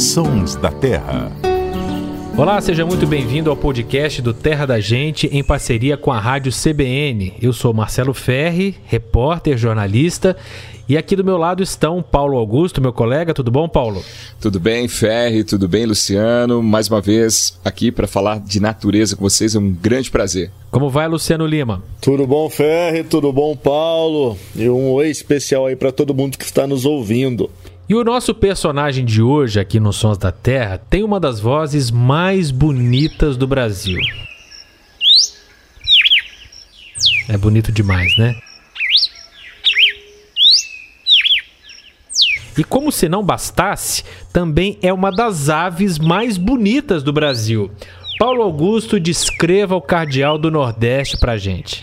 Sons da Terra. Olá, seja muito bem-vindo ao podcast do Terra da Gente em parceria com a Rádio CBN. Eu sou Marcelo Ferri, repórter, jornalista, e aqui do meu lado estão Paulo Augusto, meu colega. Tudo bom, Paulo? Tudo bem, Ferri, tudo bem, Luciano? Mais uma vez aqui para falar de natureza com vocês, é um grande prazer. Como vai, Luciano Lima? Tudo bom, Ferri? Tudo bom, Paulo? E um oi especial aí para todo mundo que está nos ouvindo. E o nosso personagem de hoje aqui no Sons da Terra tem uma das vozes mais bonitas do Brasil. É bonito demais, né? E como se não bastasse, também é uma das aves mais bonitas do Brasil. Paulo Augusto, descreva o cardeal do Nordeste pra gente.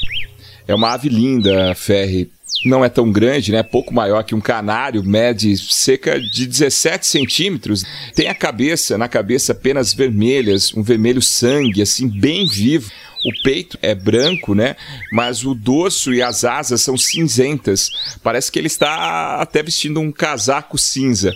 É uma ave linda, Ferri não é tão grande, né? Pouco maior que um canário, mede cerca de 17 centímetros. Tem a cabeça, na cabeça penas vermelhas, um vermelho sangue, assim, bem vivo. O peito é branco, né? Mas o dorso e as asas são cinzentas. Parece que ele está até vestindo um casaco cinza.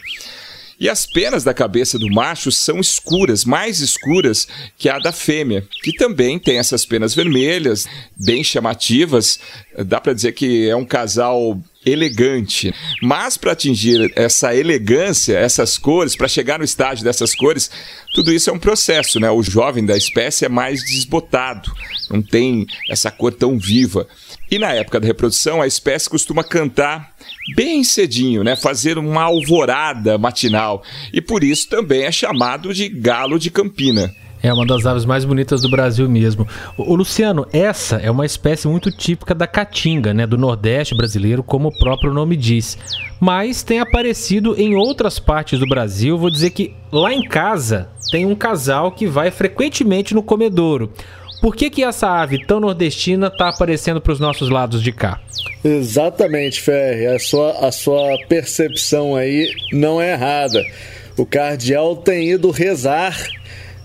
E as penas da cabeça do macho são escuras, mais escuras que a da fêmea, que também tem essas penas vermelhas, bem chamativas. Dá para dizer que é um casal elegante. Mas para atingir essa elegância, essas cores, para chegar no estágio dessas cores, tudo isso é um processo, né? O jovem da espécie é mais desbotado, não tem essa cor tão viva. E na época da reprodução, a espécie costuma cantar bem cedinho, né? Fazer uma alvorada matinal. E por isso também é chamado de galo de Campina. É uma das aves mais bonitas do Brasil mesmo. O, Luciano, essa é uma espécie muito típica da caatinga, né, do Nordeste brasileiro, como o próprio nome diz. Mas tem aparecido em outras partes do Brasil. Vou dizer que lá em casa tem um casal que vai frequentemente no comedouro. Por que, que essa ave tão nordestina está aparecendo para os nossos lados de cá? Exatamente, Ferre. A sua, a sua percepção aí não é errada. O cardeal tem ido rezar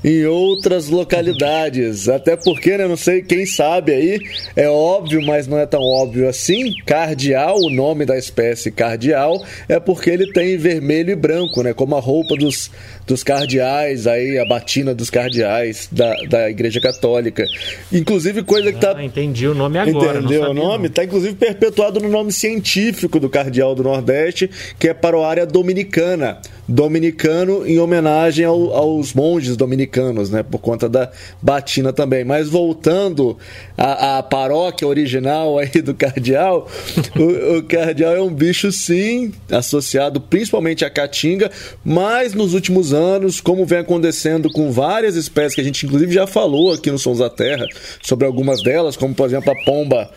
em outras localidades. Até porque, né, não sei, quem sabe aí, é óbvio, mas não é tão óbvio assim. Cardeal, o nome da espécie cardeal, é porque ele tem vermelho e branco, né? Como a roupa dos, dos cardeais, aí, a batina dos cardeais da, da Igreja Católica. Inclusive, coisa que tá. Ah, entendi o nome agora. Entendeu o nome? Está inclusive perpetuado no nome científico do cardeal do Nordeste, que é para a área dominicana dominicano em homenagem ao, aos monges dominicanos, né? Por conta da batina também. Mas voltando à, à paróquia original aí do cardeal, o, o, cardeal é um bicho sim associado principalmente à caatinga, mas nos últimos anos, como vem acontecendo com várias espécies que a gente inclusive já falou aqui no Sons da Terra sobre algumas delas, como por exemplo a pomba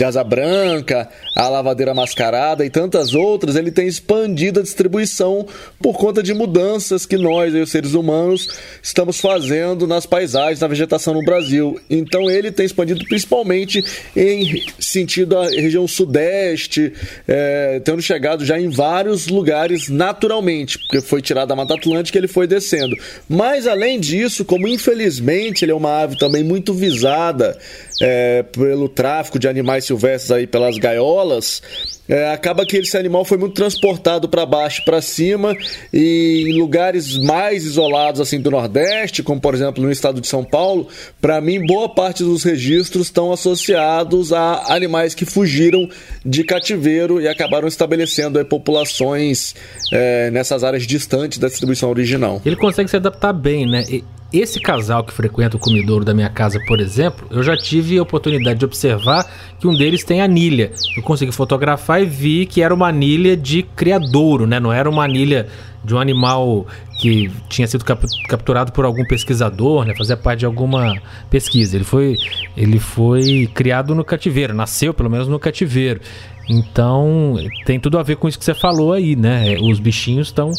de asa branca, a lavadeira mascarada e tantas outras, ele tem expandido a distribuição por conta de mudanças que nós, os seres humanos, estamos fazendo nas paisagens, na vegetação no Brasil. Então ele tem expandido principalmente em sentido a região sudeste, é, tendo chegado já em vários lugares naturalmente, porque foi tirado da Mata Atlântica ele foi descendo. Mas além disso, como infelizmente ele é uma ave também muito visada é, pelo tráfico de animais silvestres aí pelas gaiolas, é, acaba que esse animal foi muito transportado para baixo para cima e em lugares mais isolados assim do Nordeste, como por exemplo no estado de São Paulo, para mim boa parte dos registros estão associados a animais que fugiram de cativeiro e acabaram estabelecendo aí, populações é, nessas áreas distantes da distribuição original. Ele consegue se adaptar bem, né? Esse casal que frequenta o comidouro da minha casa, por exemplo, eu já tive a oportunidade de observar que um deles tem anilha. Eu consegui fotografar e vi que era uma anilha de criadouro, né? Não era uma anilha de um animal que tinha sido cap capturado por algum pesquisador, né? Fazia parte de alguma pesquisa. Ele foi, ele foi criado no cativeiro, nasceu pelo menos no cativeiro. Então tem tudo a ver com isso que você falou aí, né? Os bichinhos estão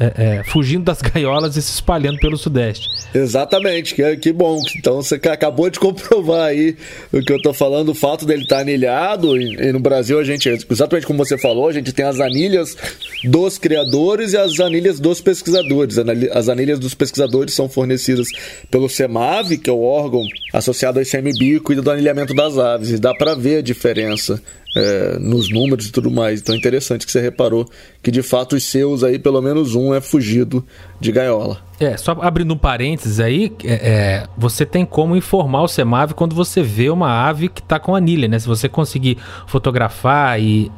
é, é, fugindo das gaiolas e se espalhando pelo Sudeste. Exatamente, que, que bom. Então você acabou de comprovar aí o que eu tô falando, o fato dele estar tá anilhado. E, e, no Brasil a gente, exatamente como você falou, a gente tem as anilhas dos criadores e as anilhas dos pesquisadores. As anilhas dos pesquisadores são fornecidas pelo CEMAV, que é o órgão associado ao e cuida do anilhamento das aves. E dá para ver a diferença é, nos números e tudo mais. Então é interessante que você reparou que de fato os seus aí, pelo menos um, é fugido de gaiola. É, só abrindo um parênteses aí, é, é, você tem como informar o CEMAV quando você vê uma ave que está com anilha, né? Se você conseguir fotografar e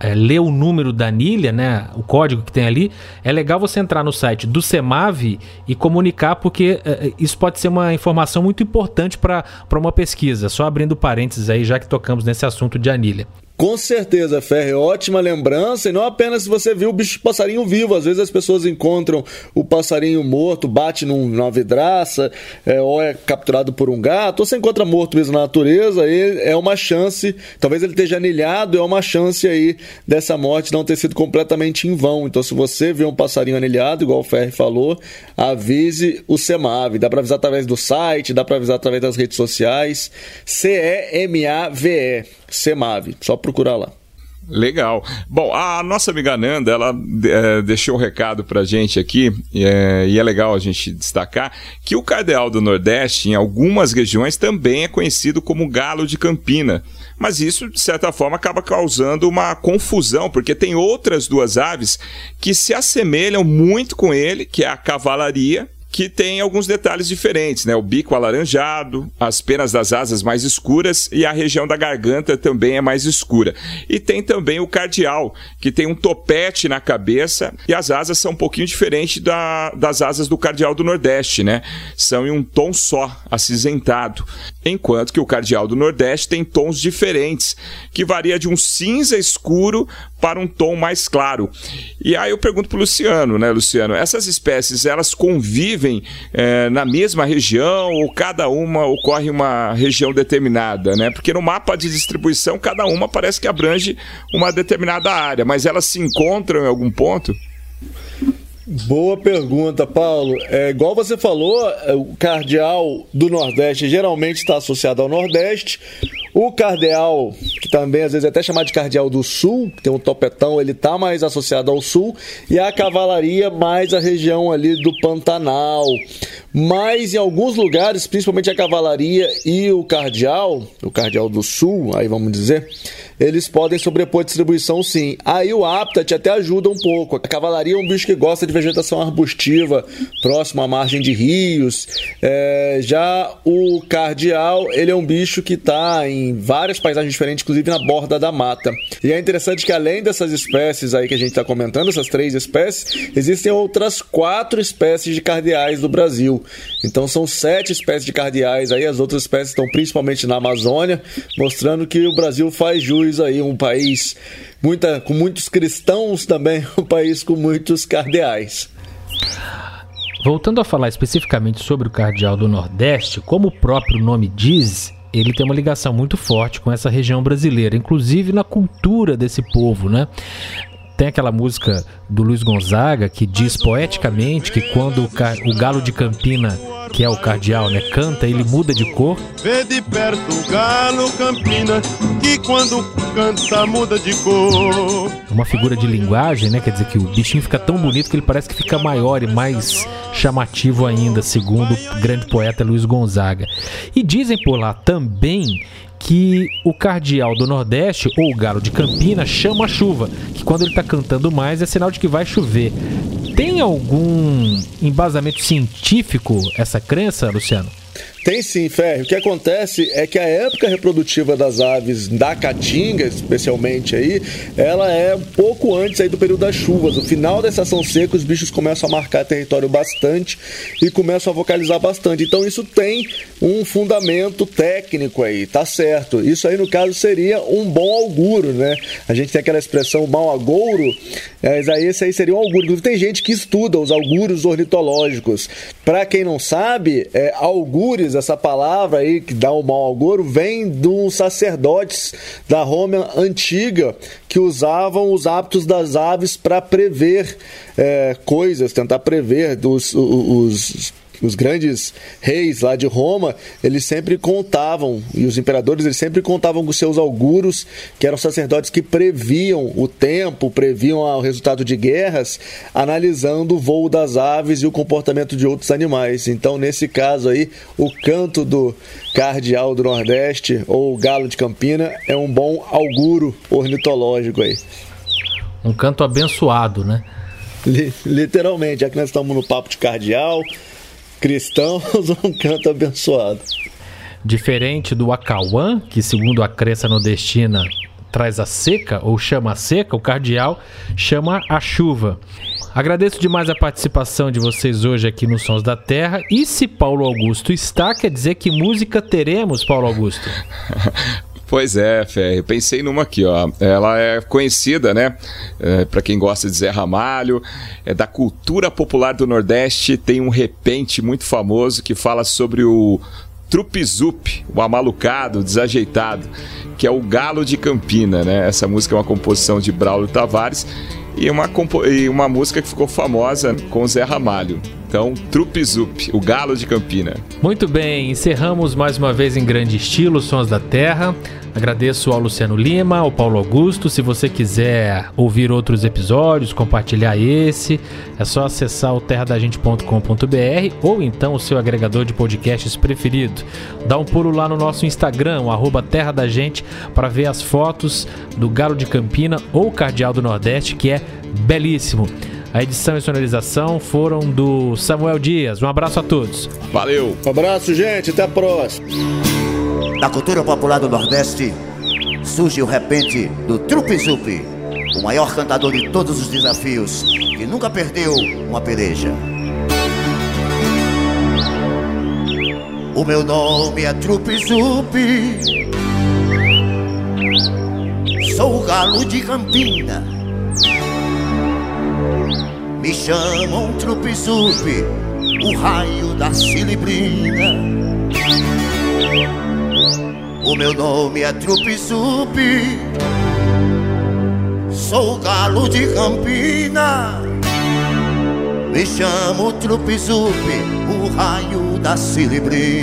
é, ler o número da anilha, né, o código que tem ali, é legal você entrar no site do CEMAV e comunicar, porque é, é isso pode ser uma informação muito importante para uma pesquisa. Só abrindo parênteses aí, já que tocamos nesse assunto de anilha. Com certeza, Ferre, ótima lembrança. E não apenas se você viu o bicho passarinho vivo. Às vezes as pessoas encontram o passarinho morto, bate num, numa vidraça, é, ou é capturado por um gato, ou você encontra morto mesmo na natureza, aí é uma chance, talvez ele esteja anilhado, é uma chance aí dessa morte não ter sido completamente em vão. Então, se você vê um passarinho anilhado, igual o Ferre falou, avise o CEMAV. Dá para avisar através do site, dá para avisar através das redes sociais. C-E-M-A-V-E. CEMAV. Só procurar lá. Legal. Bom, a nossa amiga Nanda, ela é, deixou um recado pra gente aqui, é, e é legal a gente destacar que o cardeal do Nordeste, em algumas regiões, também é conhecido como galo de Campina. Mas isso, de certa forma, acaba causando uma confusão, porque tem outras duas aves que se assemelham muito com ele, que é a cavalaria que tem alguns detalhes diferentes, né? O bico alaranjado, as penas das asas mais escuras e a região da garganta também é mais escura. E tem também o cardial, que tem um topete na cabeça e as asas são um pouquinho diferentes da, das asas do cardial do Nordeste, né? São em um tom só, acinzentado. Enquanto que o cardial do Nordeste tem tons diferentes, que varia de um cinza escuro para um tom mais claro. E aí eu pergunto para o Luciano, né, Luciano? Essas espécies elas convivem é, na mesma região ou cada uma ocorre uma região determinada, né? Porque no mapa de distribuição cada uma parece que abrange uma determinada área, mas elas se encontram em algum ponto? Boa pergunta, Paulo. É, igual você falou, é, o cardeal do Nordeste geralmente está associado ao Nordeste. O cardeal, que também às vezes é até chamado de cardeal do Sul, tem um topetão, ele está mais associado ao Sul. E a cavalaria mais a região ali do Pantanal. Mas em alguns lugares, principalmente a cavalaria e o cardeal, o cardeal do Sul, aí vamos dizer, eles podem sobrepor distribuição sim. Aí o Habitat até ajuda um pouco. A cavalaria é um bicho que gosta de vegetação arbustiva, próximo à margem de rios. É, já o cardial, ele é um bicho que está em várias paisagens diferentes, inclusive na borda da mata. E é interessante que além dessas espécies aí que a gente está comentando, essas três espécies, existem outras quatro espécies de cardeais do Brasil. Então são sete espécies de cardeais aí, as outras espécies estão principalmente na Amazônia, mostrando que o Brasil faz jus aí, um país muita, com muitos cristãos também, um país com muitos cardeais. Voltando a falar especificamente sobre o cardeal do Nordeste, como o próprio nome diz, ele tem uma ligação muito forte com essa região brasileira, inclusive na cultura desse povo, né? Tem aquela música do Luiz Gonzaga que diz poeticamente que quando o, galo de Campina que é o cardeal, né? Canta, ele muda de cor. Vê de perto o galo campina, que quando canta muda de cor. Uma figura de linguagem, né? Quer dizer que o bichinho fica tão bonito que ele parece que fica maior e mais chamativo ainda, segundo o grande poeta Luiz Gonzaga. E dizem por lá também que o cardeal do Nordeste, ou o galo de Campina, chama a chuva, que quando ele está cantando mais é sinal de que vai chover. Tem algum embasamento científico essa crença, Luciano? Tem sim, Ferro. O que acontece é que a época reprodutiva das aves da Caatinga, especialmente aí, ela é um pouco antes aí do período das chuvas. No final da estação seca, os bichos começam a marcar território bastante e começam a vocalizar bastante. Então isso tem um fundamento técnico aí, tá certo. Isso aí, no caso, seria um bom auguro, né? A gente tem aquela expressão mau agouro, mas aí esse aí seria um auguro. Tem gente que estuda os augúrios ornitológicos. Para quem não sabe, é, essa palavra aí que dá o mau agouro, vem dos sacerdotes da Roma antiga que usavam os hábitos das aves para prever é, coisas, tentar prever dos, os, os grandes reis lá de Roma, eles sempre contavam, e os imperadores, eles sempre contavam com seus auguros, que eram sacerdotes que previam o tempo, previam o resultado de guerras, analisando o voo das aves e o comportamento de outros animais. Então, nesse caso aí, o canto do cardeal do Nordeste ou galo de Campina é um bom auguro ornitológico aí. Um canto abençoado, né? Literalmente, já que nós estamos no papo de cardeal, cristãos, um canto abençoado. Diferente do Acauã, que segundo a crença nordestina traz a seca ou chama a seca, o cardeal chama a chuva. Agradeço demais a participação de vocês hoje aqui no Sons da Terra. E se Paulo Augusto está, quer dizer que música teremos, Paulo Augusto? Pois é, Ferre. Pensei numa aqui, ó. Ela é conhecida, né? É, para quem gosta de Zé Ramalho, é da cultura popular do Nordeste. Tem um repente muito famoso que fala sobre o Trupizup, o amalucado, o desajeitado, que é o Galo de Campina, né? Essa música é uma composição de Braulio Tavares e uma, e uma música que ficou famosa com Zé Ramalho. Então, Trupizup, o Galo de Campina. Muito bem, encerramos mais uma vez em grande estilo Sons da Terra. Agradeço ao Luciano Lima, ao Paulo Augusto. Se você quiser ouvir outros episódios, compartilhar esse, é só acessar o terradagente.com.br ou então o seu agregador de podcasts preferido. Dá um pulo lá no nosso Instagram, arroba Terra da Gente, para ver as fotos do Galo de Campina ou Cardeal do Nordeste, que é belíssimo. A edição e sonorização foram do Samuel Dias. Um abraço a todos. Valeu. Um abraço, gente. Até a próxima. Da cultura popular do Nordeste surge o repente do Trupizup, o maior cantador de todos os desafios, que nunca perdeu uma peleja. O meu nome é Trupizup. Sou o galo de Campina me chamam Trupizup, o raio da Cilibrina. O meu nome é Trupizup, sou galo de Campina. Me chamo Trupizup, o raio da Cilibrina.